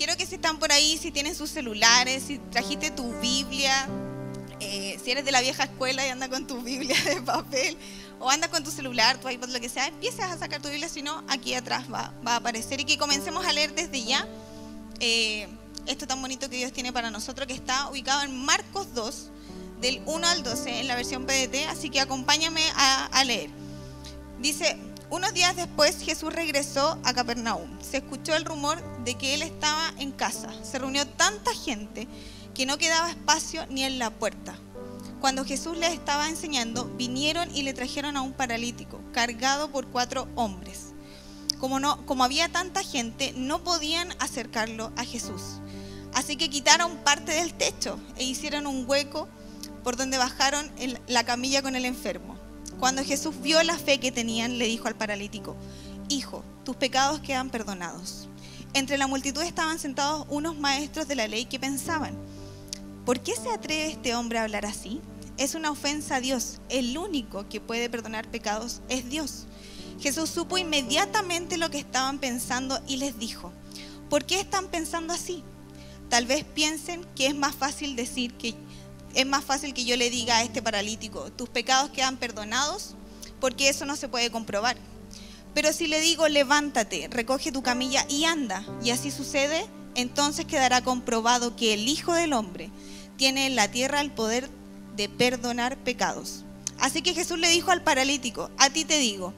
quiero que si están por ahí, si tienen sus celulares, si trajiste tu Biblia, eh, si eres de la vieja escuela y anda con tu Biblia de papel, o anda con tu celular, tu iPad, lo que sea, empieces a sacar tu Biblia, si no, aquí atrás va, a aparecer y que comencemos a leer desde ya eh, esto tan bonito que Dios tiene para nosotros, que está ubicado en Marcos 2, del 1 al 12, en la versión PDT, así que acompáñame a leer. Dice, unos días después Jesús regresó a Capernaum. Se escuchó el rumor de que él estaba en casa. Se reunió tanta gente que no quedaba espacio ni en la puerta. Cuando Jesús les estaba enseñando, vinieron y le trajeron a un paralítico, cargado por cuatro hombres. Como, no, había tanta gente, no podían acercarlo a Jesús. Así que quitaron parte del techo e hicieron un hueco por donde bajaron la camilla con el enfermo. Cuando Jesús vio la fe que tenían, le dijo al paralítico, Hijo, tus pecados quedan perdonados. Entre la multitud estaban sentados unos maestros de la ley que pensaban, ¿por qué se atreve este hombre a hablar así? Es una ofensa a Dios. El único que puede perdonar pecados es Dios. Jesús supo inmediatamente lo que estaban pensando y les dijo, ¿por qué están pensando así? Tal vez piensen que es más fácil decir que es más fácil que yo le diga a este paralítico, tus pecados quedan perdonados, porque eso no se puede comprobar. Pero si le digo, levántate, recoge tu camilla y anda, y así sucede, entonces quedará comprobado que el Hijo del Hombre tiene en la tierra el poder de perdonar pecados. Así que Jesús le dijo al paralítico, a ti te digo,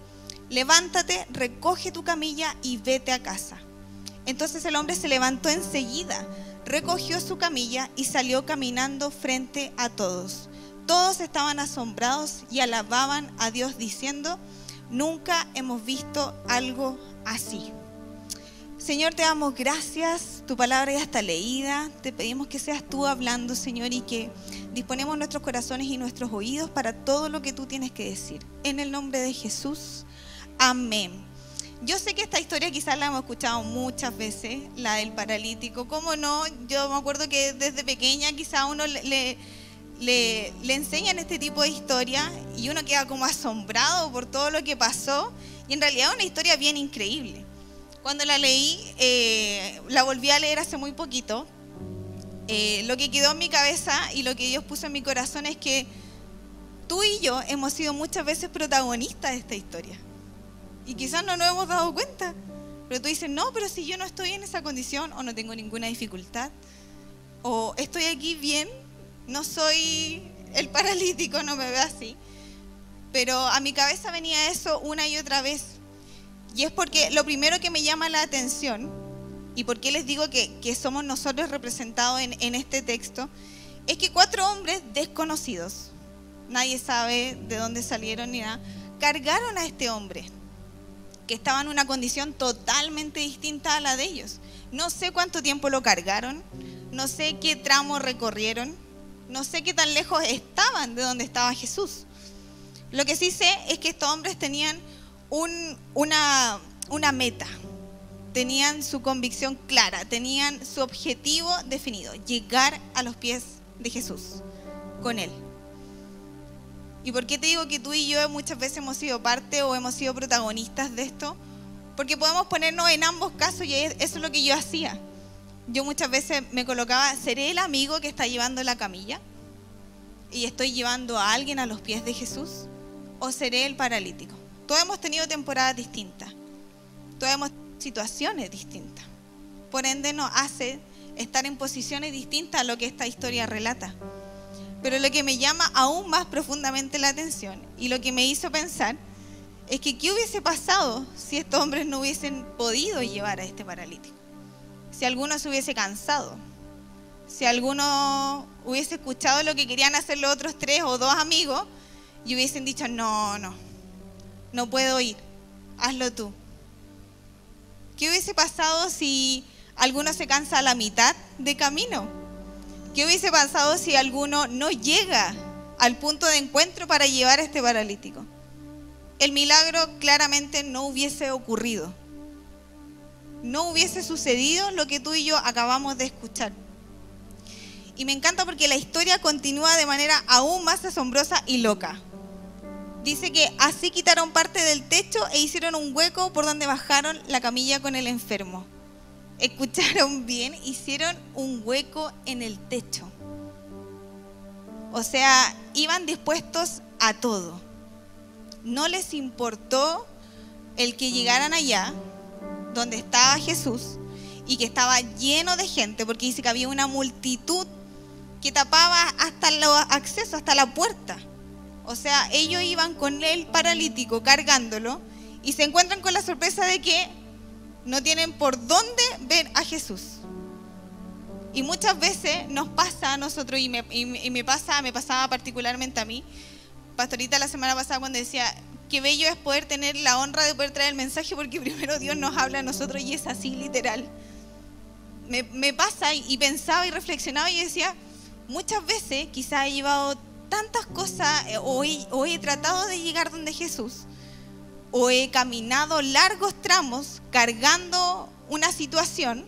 levántate, recoge tu camilla y vete a casa. Entonces el hombre se levantó enseguida recogió su camilla y salió caminando frente a todos. Todos estaban asombrados y alababan a Dios diciendo, nunca hemos visto algo así. Señor, te damos gracias, tu palabra ya está leída, te pedimos que seas tú hablando, Señor, y que disponemos nuestros corazones y nuestros oídos para todo lo que tú tienes que decir. En el nombre de Jesús, amén. Yo sé que esta historia quizás la hemos escuchado muchas veces, la del paralítico. ¿Cómo no? Yo me acuerdo que desde pequeña quizás uno le, le, enseñan este tipo de historia y uno queda como asombrado por todo lo que pasó. Y en realidad es una historia bien increíble. Cuando la leí, eh, la volví a leer hace muy poquito. Eh, lo que quedó en mi cabeza y lo que Dios puso en mi corazón es que tú y yo hemos sido muchas veces protagonistas de esta historia. Y quizás no nos hemos dado cuenta. Pero tú dices, no, pero si yo no estoy en esa condición o no tengo ninguna dificultad, o estoy aquí bien, no soy el paralítico, no me veo así. Pero a mi cabeza venía eso una y otra vez. Y es porque lo primero que me llama la atención, y por qué les digo que, que somos nosotros representados en, en este texto, es que cuatro hombres desconocidos, nadie sabe de dónde salieron ni nada, cargaron a este hombre que estaba en una condición totalmente distinta a la de ellos. No sé cuánto tiempo lo cargaron, no sé qué tramo recorrieron, no sé qué tan lejos estaban de donde estaba Jesús. Lo que sí sé es que estos hombres tenían una, una meta, tenían su convicción clara, tenían su objetivo definido, llegar a los pies de Jesús con Él. ¿Y por qué te digo que tú y yo muchas veces hemos sido parte o hemos sido protagonistas de esto? Porque podemos ponernos en ambos casos y eso es lo que yo hacía. Yo muchas veces me colocaba, ¿seré el amigo que está llevando la camilla? ¿Y estoy llevando a alguien a los pies de Jesús? ¿O seré el paralítico? Todos hemos tenido temporadas distintas. Todos hemos tenido situaciones distintas. Por ende nos hace estar en posiciones distintas a lo que esta historia relata. Pero lo que me llama aún más profundamente la atención y lo que me hizo pensar es que qué hubiese pasado si estos hombres no hubiesen podido llevar a este paralítico. Si alguno se hubiese cansado, si alguno hubiese escuchado lo que querían hacer los otros tres o dos amigos y hubiesen dicho, no, no, no puedo ir, hazlo tú. ¿Qué hubiese pasado si alguno se cansa a la mitad de camino? ¿Qué hubiese pasado si alguno no llega al punto de encuentro para llevar a este paralítico? El milagro claramente no hubiese ocurrido. No hubiese sucedido lo que tú y yo acabamos de escuchar. Y me encanta porque la historia continúa de manera aún más asombrosa y loca. Dice que así quitaron parte del techo e hicieron un hueco por donde bajaron la camilla con el enfermo. Escucharon bien, hicieron un hueco en el techo. O sea, iban dispuestos a todo. No les importó el que llegaran allá, donde estaba Jesús, y que estaba lleno de gente, porque dice que había una multitud que tapaba hasta los accesos, hasta la puerta. O sea, ellos iban con el paralítico cargándolo y se encuentran con la sorpresa de que no tienen por dónde ver a Jesús. Y muchas veces nos pasa a nosotros, y me, pasa, me pasaba particularmente a mí, pastorita la semana pasada cuando decía, qué bello es poder tener la honra de poder traer el mensaje porque primero Dios nos habla a nosotros y es así literal. Me, me pasa y, pensaba y reflexionaba y decía, muchas veces quizá he llevado tantas cosas eh, o he tratado de llegar donde Jesús o he caminado largos tramos cargando una situación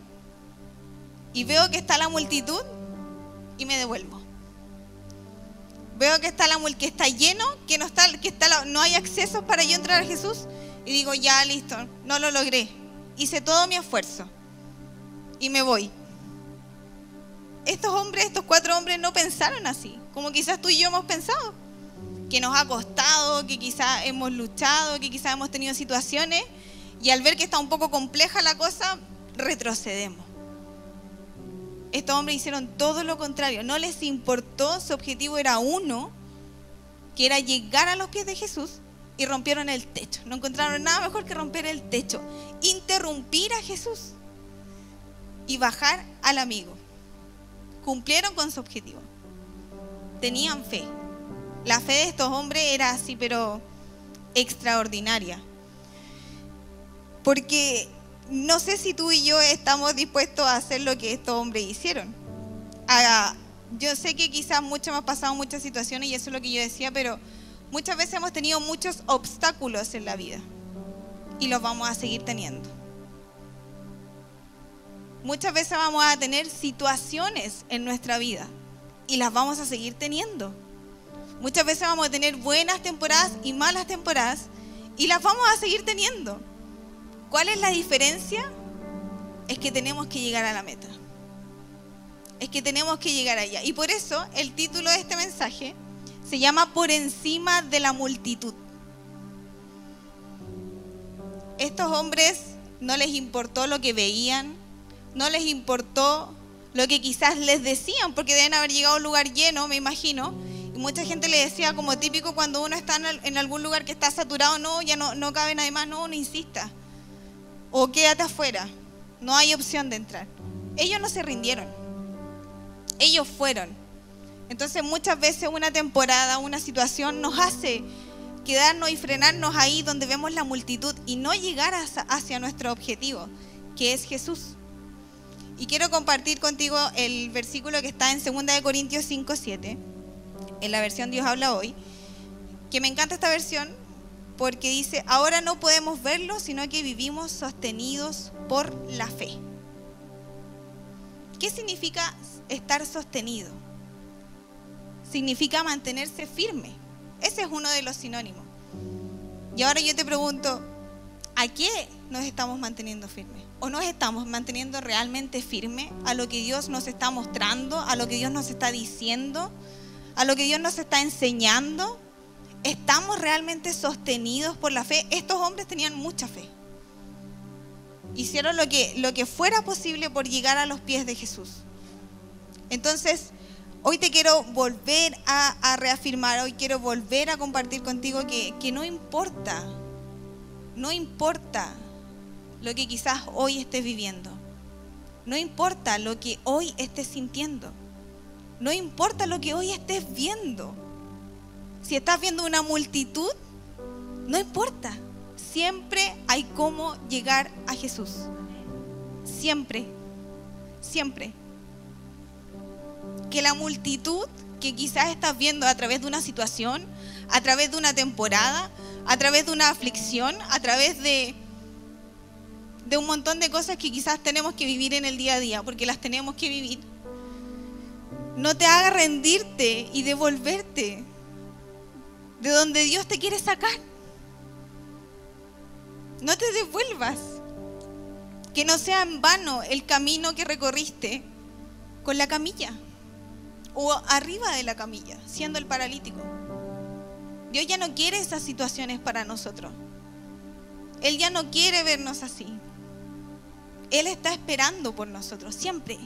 y veo que está la multitud y me devuelvo. Veo que está la que está lleno, que no está que está no hay acceso para yo entrar a Jesús y digo, ya listo, no lo logré. Hice todo mi esfuerzo y me voy. Estos hombres, estos cuatro hombres no pensaron así, como quizás tú y yo hemos pensado que nos ha costado, que quizás hemos luchado, que quizás hemos tenido situaciones y al ver que está un poco compleja la cosa, retrocedemos. Estos hombres hicieron todo lo contrario, no les importó, su objetivo era uno, que era llegar a los pies de Jesús y rompieron el techo. No encontraron nada mejor que romper el techo, interrumpir a Jesús y bajar al amigo. Cumplieron con su objetivo. Tenían fe. La fe de estos hombres era así, pero extraordinaria. Porque no sé si tú y yo estamos dispuestos a hacer lo que estos hombres hicieron. yo sé que quizás mucho hemos pasado muchas situaciones y eso es lo que yo decía, pero muchas veces hemos tenido muchos obstáculos en la vida y los vamos a seguir teniendo. Muchas veces vamos a tener situaciones en nuestra vida y las vamos a seguir teniendo. Muchas veces vamos a tener buenas temporadas y malas temporadas y las vamos a seguir teniendo. ¿Cuál es la diferencia? Es que tenemos que llegar a la meta. Es que tenemos que llegar allá. Y por eso el título de este mensaje se llama Por encima de la multitud. Estos hombres no les importó lo que veían, no les importó lo que quizás les decían, porque deben haber llegado a un lugar lleno, me imagino, mucha gente le decía como típico cuando uno está en algún lugar que está saturado, no, ya no, no cabe nadie más, no, no insista. O quédate afuera, no hay opción de entrar. Ellos no se rindieron, ellos fueron. Entonces muchas veces una temporada, una situación nos hace quedarnos y frenarnos ahí donde vemos la multitud y no llegar hacia nuestro objetivo, que es Jesús. Y quiero compartir contigo el versículo que está en 2 Corintios 5, 7 en la versión Dios habla hoy, que me encanta esta versión porque dice, ahora no podemos verlo, sino que vivimos sostenidos por la fe. ¿Qué significa estar sostenido? Significa mantenerse firme. Ese es uno de los sinónimos. Y ahora yo te pregunto, ¿a qué nos estamos manteniendo firmes? ¿O nos estamos manteniendo realmente firmes a lo que Dios nos está mostrando, a lo que Dios nos está diciendo? A lo que Dios nos está enseñando? ¿Estamos realmente sostenidos por la fe? Estos hombres tenían mucha fe. Hicieron lo que, lo que fuera posible por llegar a los pies de Jesús. Entonces, hoy te quiero volver a, reafirmar, hoy quiero volver a compartir contigo que, que no importa, no importa lo que quizás hoy estés viviendo. No importa lo que hoy estés sintiendo. No importa lo que hoy estés viendo. Si estás viendo una multitud, no importa. Siempre hay cómo llegar a Jesús. Siempre. Siempre. Que la multitud que quizás estás viendo a través de una situación, a través de una temporada, a través de una aflicción, a través de, de un montón de cosas que quizás tenemos que vivir en el día a día, porque las tenemos que vivir no te haga rendirte y devolverte de donde Dios te quiere sacar. No te devuelvas. Que no sea en vano el camino que recorriste con la camilla o arriba de la camilla, siendo el paralítico. Dios ya no quiere esas situaciones para nosotros. Él ya no quiere vernos así. Él está esperando por nosotros, siempre,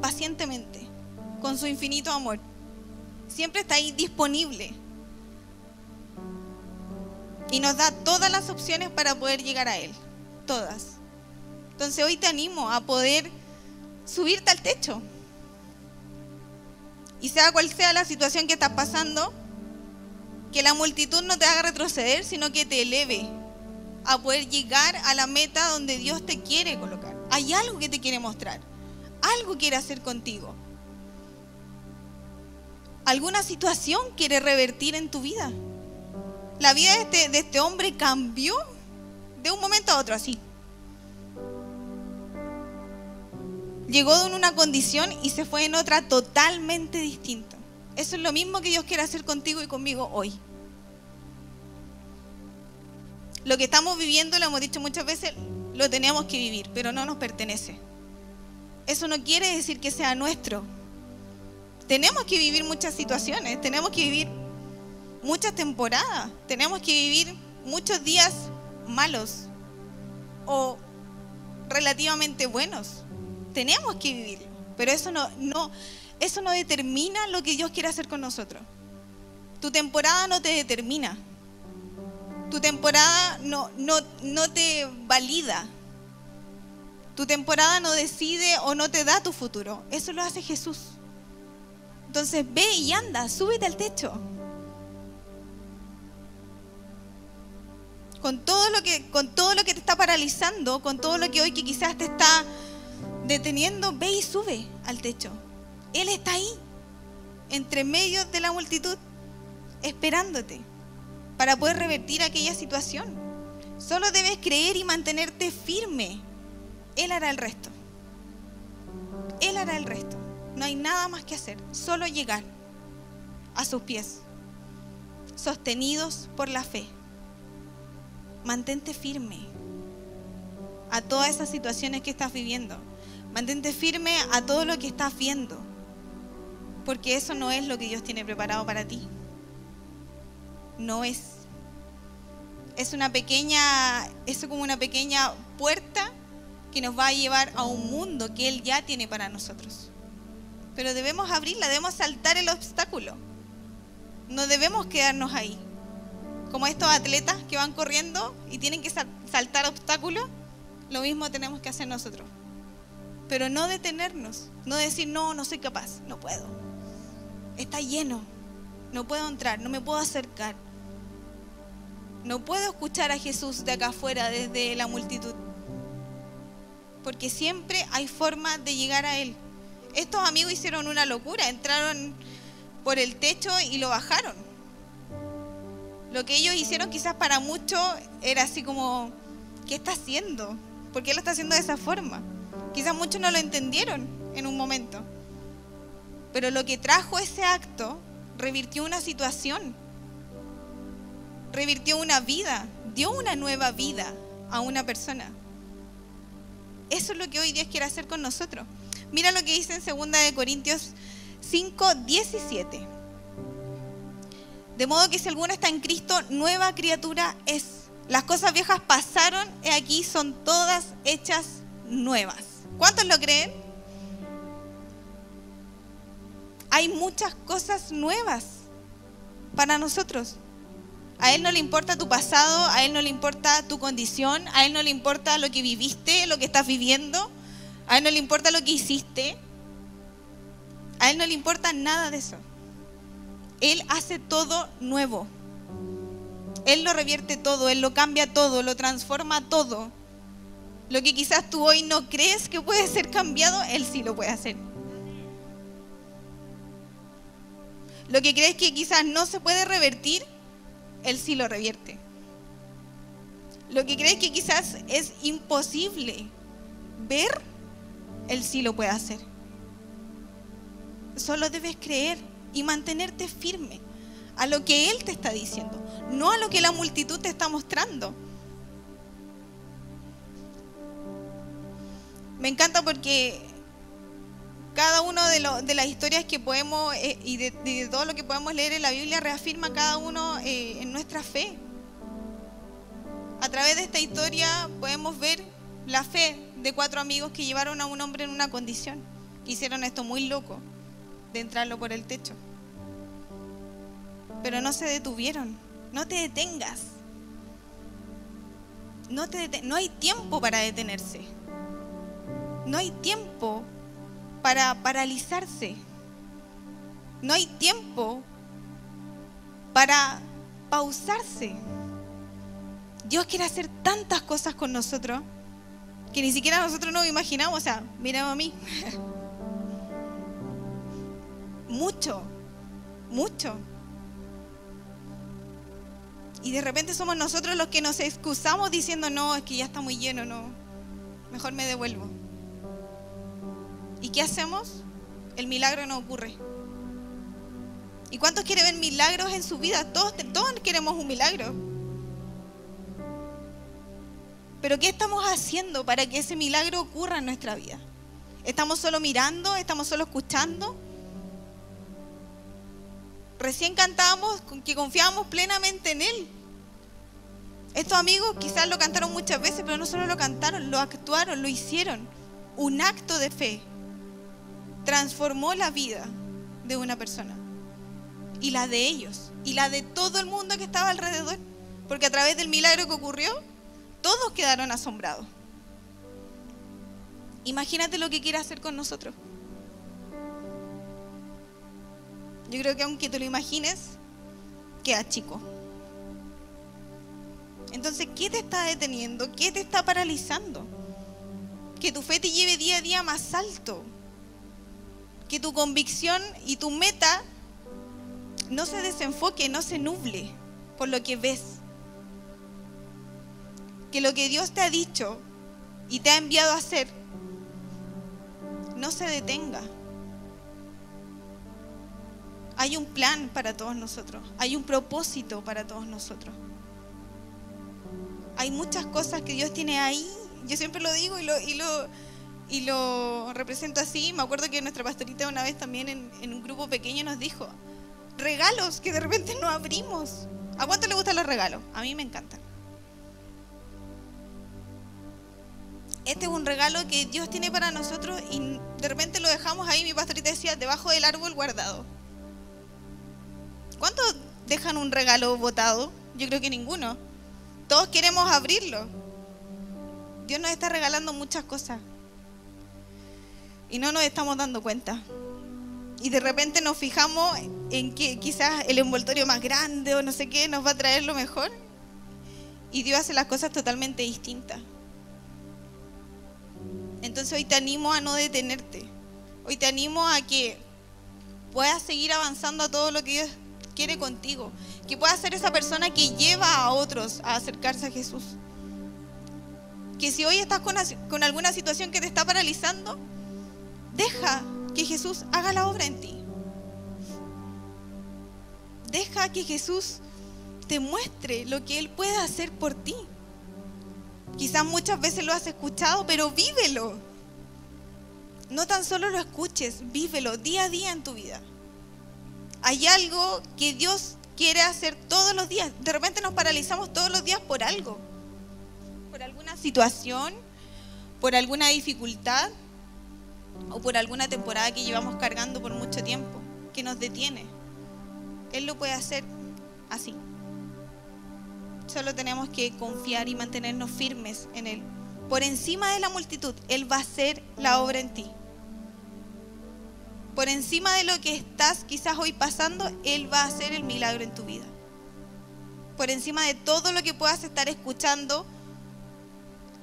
pacientemente, con su infinito amor. Siempre está ahí disponible. Y nos da todas las opciones para poder llegar a Él. Todas. Entonces hoy te animo a poder subirte al techo. Y sea cual sea la situación que estás pasando, que la multitud no te haga retroceder, sino que te eleve a poder llegar a la meta donde Dios te quiere colocar. Hay algo que te quiere mostrar, algo quiere hacer contigo. Alguna situación quiere revertir en tu vida. La vida de este, este hombre cambió de un momento a otro así. Llegó en una condición y se fue en otra totalmente distinta. Eso es lo mismo que Dios quiere hacer contigo y conmigo hoy. Lo que estamos viviendo, lo hemos dicho muchas veces, lo tenemos que vivir, pero no nos pertenece. Eso no quiere decir que sea nuestro. Tenemos que vivir muchas situaciones, tenemos que vivir muchas temporadas, tenemos que vivir muchos días malos o relativamente buenos. Tenemos que vivirlo, pero eso no, eso no determina lo que Dios quiere hacer con nosotros. Tu temporada no te determina. Tu temporada no te valida. Tu temporada no decide o no te da tu futuro. Eso lo hace Jesús. Entonces ve y anda, súbete al techo. Con todo lo que, con todo lo que te está paralizando, con todo lo que hoy que quizás te está deteniendo, ve y sube al techo. Él está ahí, entre medio de la multitud, esperándote para poder revertir aquella situación. Solo debes creer y mantenerte firme. Él hará el resto. Él hará el resto. No hay nada más que hacer, solo llegar a sus pies, sostenidos por la fe. Mantente firme a todas esas situaciones que estás viviendo. Mantente firme a todo lo que estás viendo, porque eso no es lo que Dios tiene preparado para ti. No es. Es una pequeña, es como una pequeña puerta que nos va a llevar a un mundo que Él ya tiene para nosotros. Pero debemos abrirla, debemos saltar el obstáculo. No debemos quedarnos ahí. Como estos atletas que van corriendo y tienen que saltar obstáculos, lo mismo tenemos que hacer nosotros. Pero no detenernos, no decir, no, no soy capaz, no puedo. Está lleno, no puedo entrar, no me puedo acercar. No puedo escuchar a Jesús de acá afuera, desde la multitud. Porque siempre hay forma de llegar a Él estos amigos hicieron una locura, entraron por el techo y lo bajaron. Lo que ellos hicieron quizás para muchos era así como, ¿qué está haciendo? ¿Por qué lo está haciendo de esa forma? Quizás muchos no lo entendieron en un momento. Pero lo que trajo ese acto revirtió una situación, revirtió una vida, dio una nueva vida a una persona. Eso es lo que hoy Dios quiere hacer con nosotros. Mira lo que dice en 2 de Corintios 5, 17. De modo que si alguno está en Cristo, nueva criatura es. Las cosas viejas pasaron y aquí son todas hechas nuevas. ¿Cuántos lo creen? Hay muchas cosas nuevas para nosotros. A Él no le importa tu pasado, a Él no le importa tu condición, a Él no le importa lo que viviste, lo que estás viviendo. A Él no le importa lo que hiciste. A Él no le importa nada de eso. Él hace todo nuevo. Él lo revierte todo, Él lo cambia todo, lo transforma todo. Lo que quizás tú hoy no crees que puede ser cambiado, Él sí lo puede hacer. Lo que crees que quizás no se puede revertir, Él sí lo revierte. Lo que crees que quizás es imposible ver, él sí lo puede hacer. Solo debes creer y mantenerte firme a lo que Él te está diciendo, no a lo que la multitud te está mostrando. Me encanta porque cada una de, las historias que podemos eh, y de, todo lo que podemos leer en la Biblia reafirma cada uno eh, en nuestra fe. A través de esta historia podemos ver la fe de cuatro amigos que llevaron a un hombre en una condición, hicieron esto muy loco, de entrarlo por el techo. Pero no se detuvieron, no te detengas. No, te no hay tiempo para detenerse. No hay tiempo para paralizarse. No hay tiempo para pausarse. Dios quiere hacer tantas cosas con nosotros que ni siquiera nosotros nos imaginamos. O sea, mira a mí. mucho, mucho. Y de repente somos nosotros los que nos excusamos diciendo, no, es que ya está muy lleno, no, mejor me devuelvo. ¿Y qué hacemos? El milagro no ocurre. ¿Y cuántos quieren ver milagros en su vida? Todos, todos queremos un milagro. Pero ¿qué estamos haciendo para que ese milagro ocurra en nuestra vida? ¿Estamos solo mirando? ¿Estamos solo escuchando? Recién cantábamos que confiábamos plenamente en Él. Estos amigos quizás lo cantaron muchas veces, pero no solo lo cantaron, lo actuaron, lo hicieron. Un acto de fe transformó la vida de una persona y la de ellos y la de todo el mundo que estaba alrededor, porque a través del milagro que ocurrió, todos quedaron asombrados. Imagínate lo que quiere hacer con nosotros. Yo creo que aunque te lo imagines, queda chico. Entonces, ¿qué te está deteniendo? ¿Qué te está paralizando? Que tu fe te lleve día a día más alto que tu convicción y tu meta no se desenfoque, no se nuble por lo que ves. Que lo que Dios te ha dicho y te ha enviado a hacer no se detenga. Hay un plan para todos nosotros, hay un propósito para todos nosotros. Hay muchas cosas que Dios tiene ahí, yo siempre lo digo y lo, y lo, y lo represento así. Me acuerdo que nuestra pastorita una vez también en, un grupo pequeño nos dijo, regalos que de repente no abrimos. ¿A cuánto le gustan los regalos? A mí me encantan. Este es un regalo que Dios tiene para nosotros y de repente lo dejamos ahí, mi pastorita decía, debajo del árbol guardado. ¿Cuántos dejan un regalo botado? Yo creo que ninguno. Todos queremos abrirlo. Dios nos está regalando muchas cosas y no nos estamos dando cuenta. Y de repente nos fijamos en que quizás el envoltorio más grande o no sé qué nos va a traer lo mejor. Y Dios hace las cosas totalmente distintas. Entonces hoy te animo a no detenerte. Hoy te animo a que puedas seguir avanzando a todo lo que Dios quiere contigo. Que puedas ser esa persona que lleva a otros a acercarse a Jesús. Que si hoy estás con, con alguna situación que te está paralizando, Deja que Jesús haga la obra en ti. Deja que Jesús te muestre lo que Él puede hacer por ti. Quizás muchas veces lo has escuchado, pero vívelo. No tan solo lo escuches, vívelo día a día en tu vida. Hay algo que Dios quiere hacer todos los días. De repente nos paralizamos todos los días por algo. Por alguna situación, por alguna dificultad, o por alguna temporada que llevamos cargando por mucho tiempo, que nos detiene. Él lo puede hacer así. Solo tenemos que confiar y mantenernos firmes en Él. Por encima de la multitud, Él va a hacer la obra en ti. Por encima de lo que estás quizás hoy pasando, Él va a hacer el milagro en tu vida. Por encima de todo lo que puedas estar escuchando,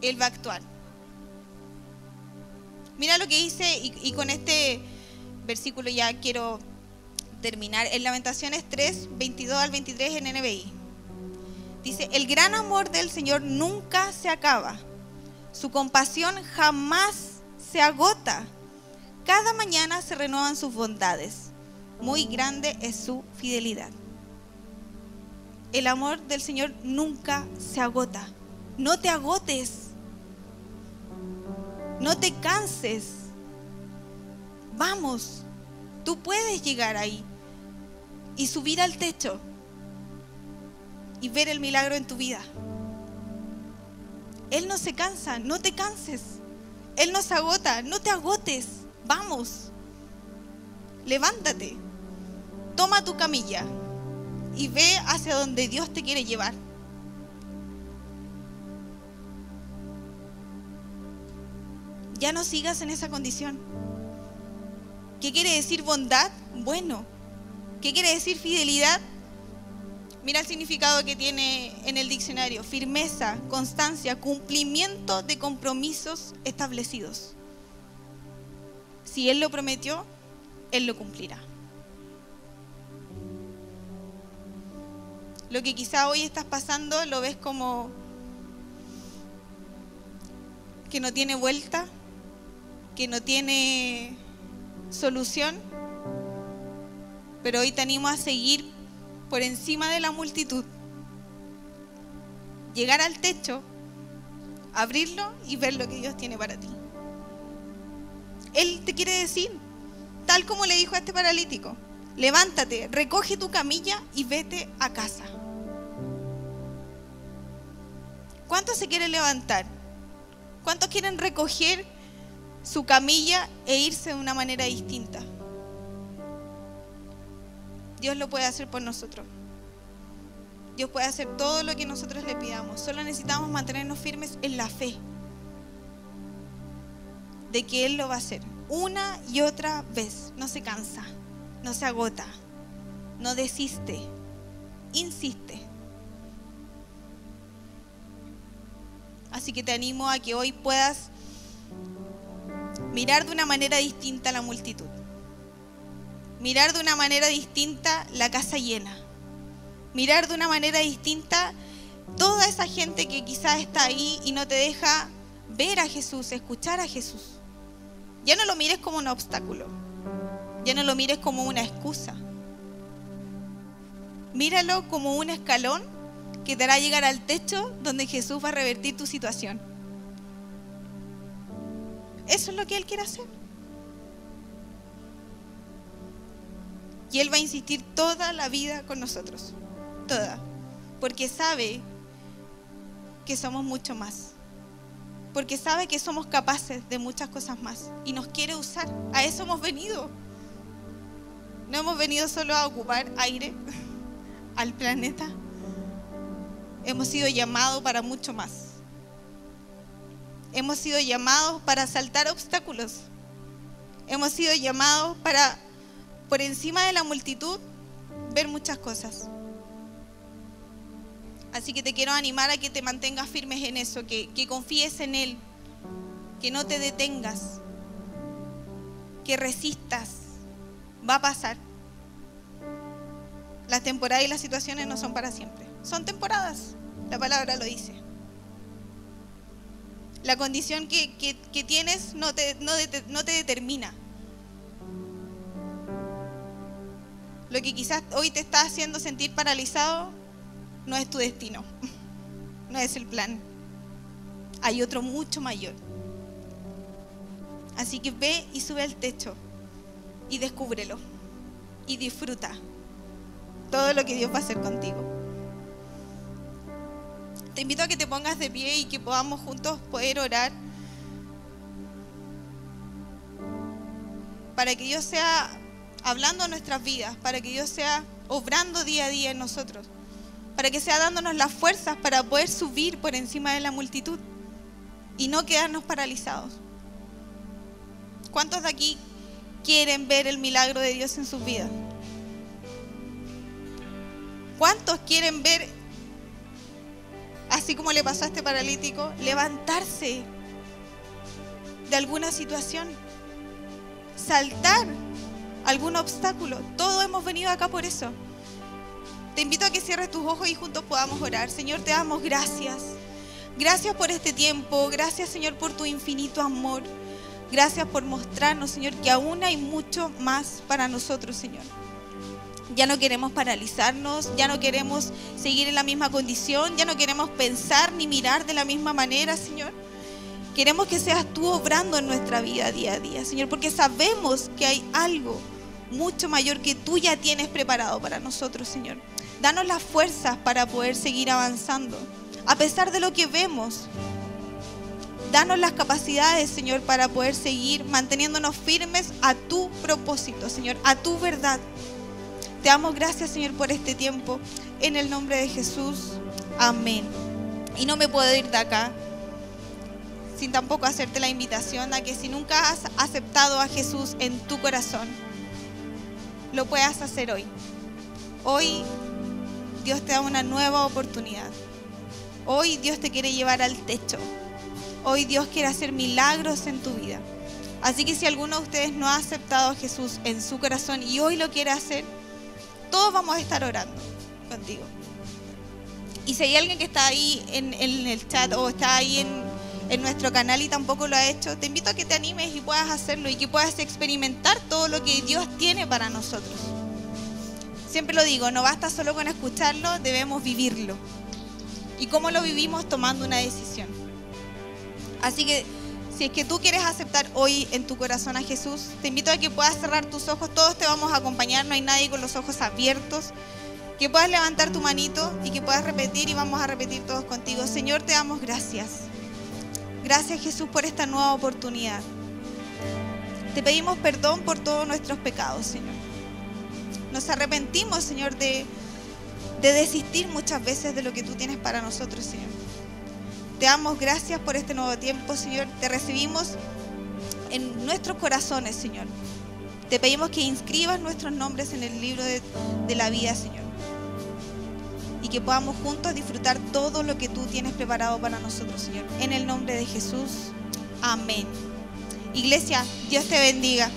Él va a actuar. Mira lo que dice, y, con este versículo ya quiero terminar. En Lamentaciones 3, 22 al 23 en NBI. Dice, el gran amor del Señor nunca se acaba. Su compasión jamás se agota. Cada mañana se renuevan sus bondades. Muy grande es su fidelidad. El amor del Señor nunca se agota. No te agotes No te canses. Vamos, tú puedes llegar ahí y subir al techo y ver el milagro en tu vida. Él no se cansa, no te canses. Él no se agota, no te agotes. Vamos, levántate, toma tu camilla y ve hacia donde Dios te quiere llevar. Ya no sigas en esa condición. ¿Qué quiere decir bondad? Bueno. ¿Qué quiere decir fidelidad? Mira el significado que tiene en el diccionario. Firmeza, constancia, cumplimiento de compromisos establecidos. Si Él lo prometió, Él lo cumplirá. Lo que quizá hoy estás pasando lo ves como que no tiene vuelta, que no tiene solución, pero hoy te animo a seguir por encima de la multitud, llegar al techo, abrirlo y ver lo que Dios tiene para ti. Él te quiere decir, tal como le dijo a este paralítico, levántate, recoge tu camilla y vete a casa. ¿Cuántos se quieren levantar? ¿Cuántos quieren recoger su camilla e irse de una manera distinta? Dios lo puede hacer por nosotros. Dios puede hacer todo lo que nosotros le pidamos. Solo necesitamos mantenernos firmes en la fe de que Él lo va a hacer. Una y otra vez. No se cansa, no se agota, no desiste, insiste. Así que te animo a que hoy puedas mirar de una manera distinta a la multitud mirar de una manera distinta la casa llena, mirar de una manera distinta toda esa gente que quizás está ahí y no te deja ver a Jesús, escuchar a Jesús. Ya no lo mires como un obstáculo, ya no lo mires como una excusa. Míralo como un escalón que te hará llegar al techo donde Jesús va a revertir tu situación. Eso es lo que Él quiere hacer. Y Él va a insistir toda la vida con nosotros. Toda. Porque sabe que somos mucho más. Porque sabe que somos capaces de muchas cosas más. Y nos quiere usar. A eso hemos venido. No hemos venido solo a ocupar aire al planeta. Hemos sido llamados para mucho más. Hemos sido llamados para saltar obstáculos. Hemos sido llamados para por encima de la multitud, ver muchas cosas. Así que te quiero animar a que te mantengas firmes en eso, que, confíes en Él, que no te detengas, que resistas. Va a pasar. Las temporadas y las situaciones no son para siempre. Son temporadas. La palabra lo dice. La condición que, tienes no te, no te determina. Lo que quizás hoy te está haciendo sentir paralizado no es tu destino, no es el plan. Hay otro mucho mayor. Así que ve y sube al techo y descúbrelo y disfruta todo lo que Dios va a hacer contigo. Te invito a que te pongas de pie y que podamos juntos poder orar para que Dios sea hablando nuestras vidas, para que Dios sea obrando día a día en nosotros, para que sea dándonos las fuerzas para poder subir por encima de la multitud y no quedarnos paralizados. ¿Cuántos de aquí quieren ver el milagro de Dios en sus vidas? ¿Cuántos quieren ver, así como le pasó a este paralítico, levantarse de alguna situación, saltar algún obstáculo. Todos hemos venido acá por eso. Te invito a que cierres tus ojos y juntos podamos orar. Señor, te damos gracias. Gracias por este tiempo. Gracias, Señor, por tu infinito amor. Gracias por mostrarnos, Señor, que aún hay mucho más para nosotros, Señor. Ya no queremos paralizarnos, ya no queremos seguir en la misma condición, ya no queremos pensar ni mirar de la misma manera, Señor Queremos que seas tú obrando en nuestra vida día a día, Señor, porque sabemos que hay algo mucho mayor que tú ya tienes preparado para nosotros, Señor. Danos las fuerzas para poder seguir avanzando, a pesar de lo que vemos. Danos las capacidades, Señor, para poder seguir manteniéndonos firmes a tu propósito, Señor, a tu verdad. Te damos gracias, Señor, por este tiempo. En el nombre de Jesús. Amén. Y no me puedo ir de acá sin tampoco hacerte la invitación a que si nunca has aceptado a Jesús en tu corazón, lo puedas hacer hoy. Hoy Dios te da una nueva oportunidad. Hoy Dios te quiere llevar al techo. Hoy Dios quiere hacer milagros en tu vida. Así que si alguno de ustedes no ha aceptado a Jesús en su corazón y hoy lo quiere hacer, todos vamos a estar orando contigo. Y si hay alguien que está ahí en, el chat o está ahí en, en nuestro canal y tampoco lo ha hecho, te invito a que te animes y puedas hacerlo y que puedas experimentar todo lo que Dios tiene para nosotros. Siempre lo digo, no basta solo con escucharlo, debemos vivirlo. ¿Y cómo lo vivimos? Tomando una decisión. Así que si es que tú quieres aceptar hoy en tu corazón a Jesús, te invito a que puedas cerrar tus ojos, todos te vamos a acompañar, no hay nadie con los ojos abiertos. Que puedas levantar tu manito y que puedas repetir y vamos a repetir todos contigo. Señor, te damos gracias. Gracias Jesús por esta nueva oportunidad. Te pedimos perdón por todos nuestros pecados, Señor. Nos arrepentimos, Señor, de, de desistir muchas veces de lo que tú tienes para nosotros, Señor. Te damos gracias por este nuevo tiempo, Señor. Te recibimos en nuestros corazones, Señor. Te pedimos que inscribas nuestros nombres en el libro de, de la vida, Señor que podamos juntos disfrutar todo lo que tú tienes preparado para nosotros, Señor. En el nombre de Jesús. Amén. Iglesia, Dios te bendiga.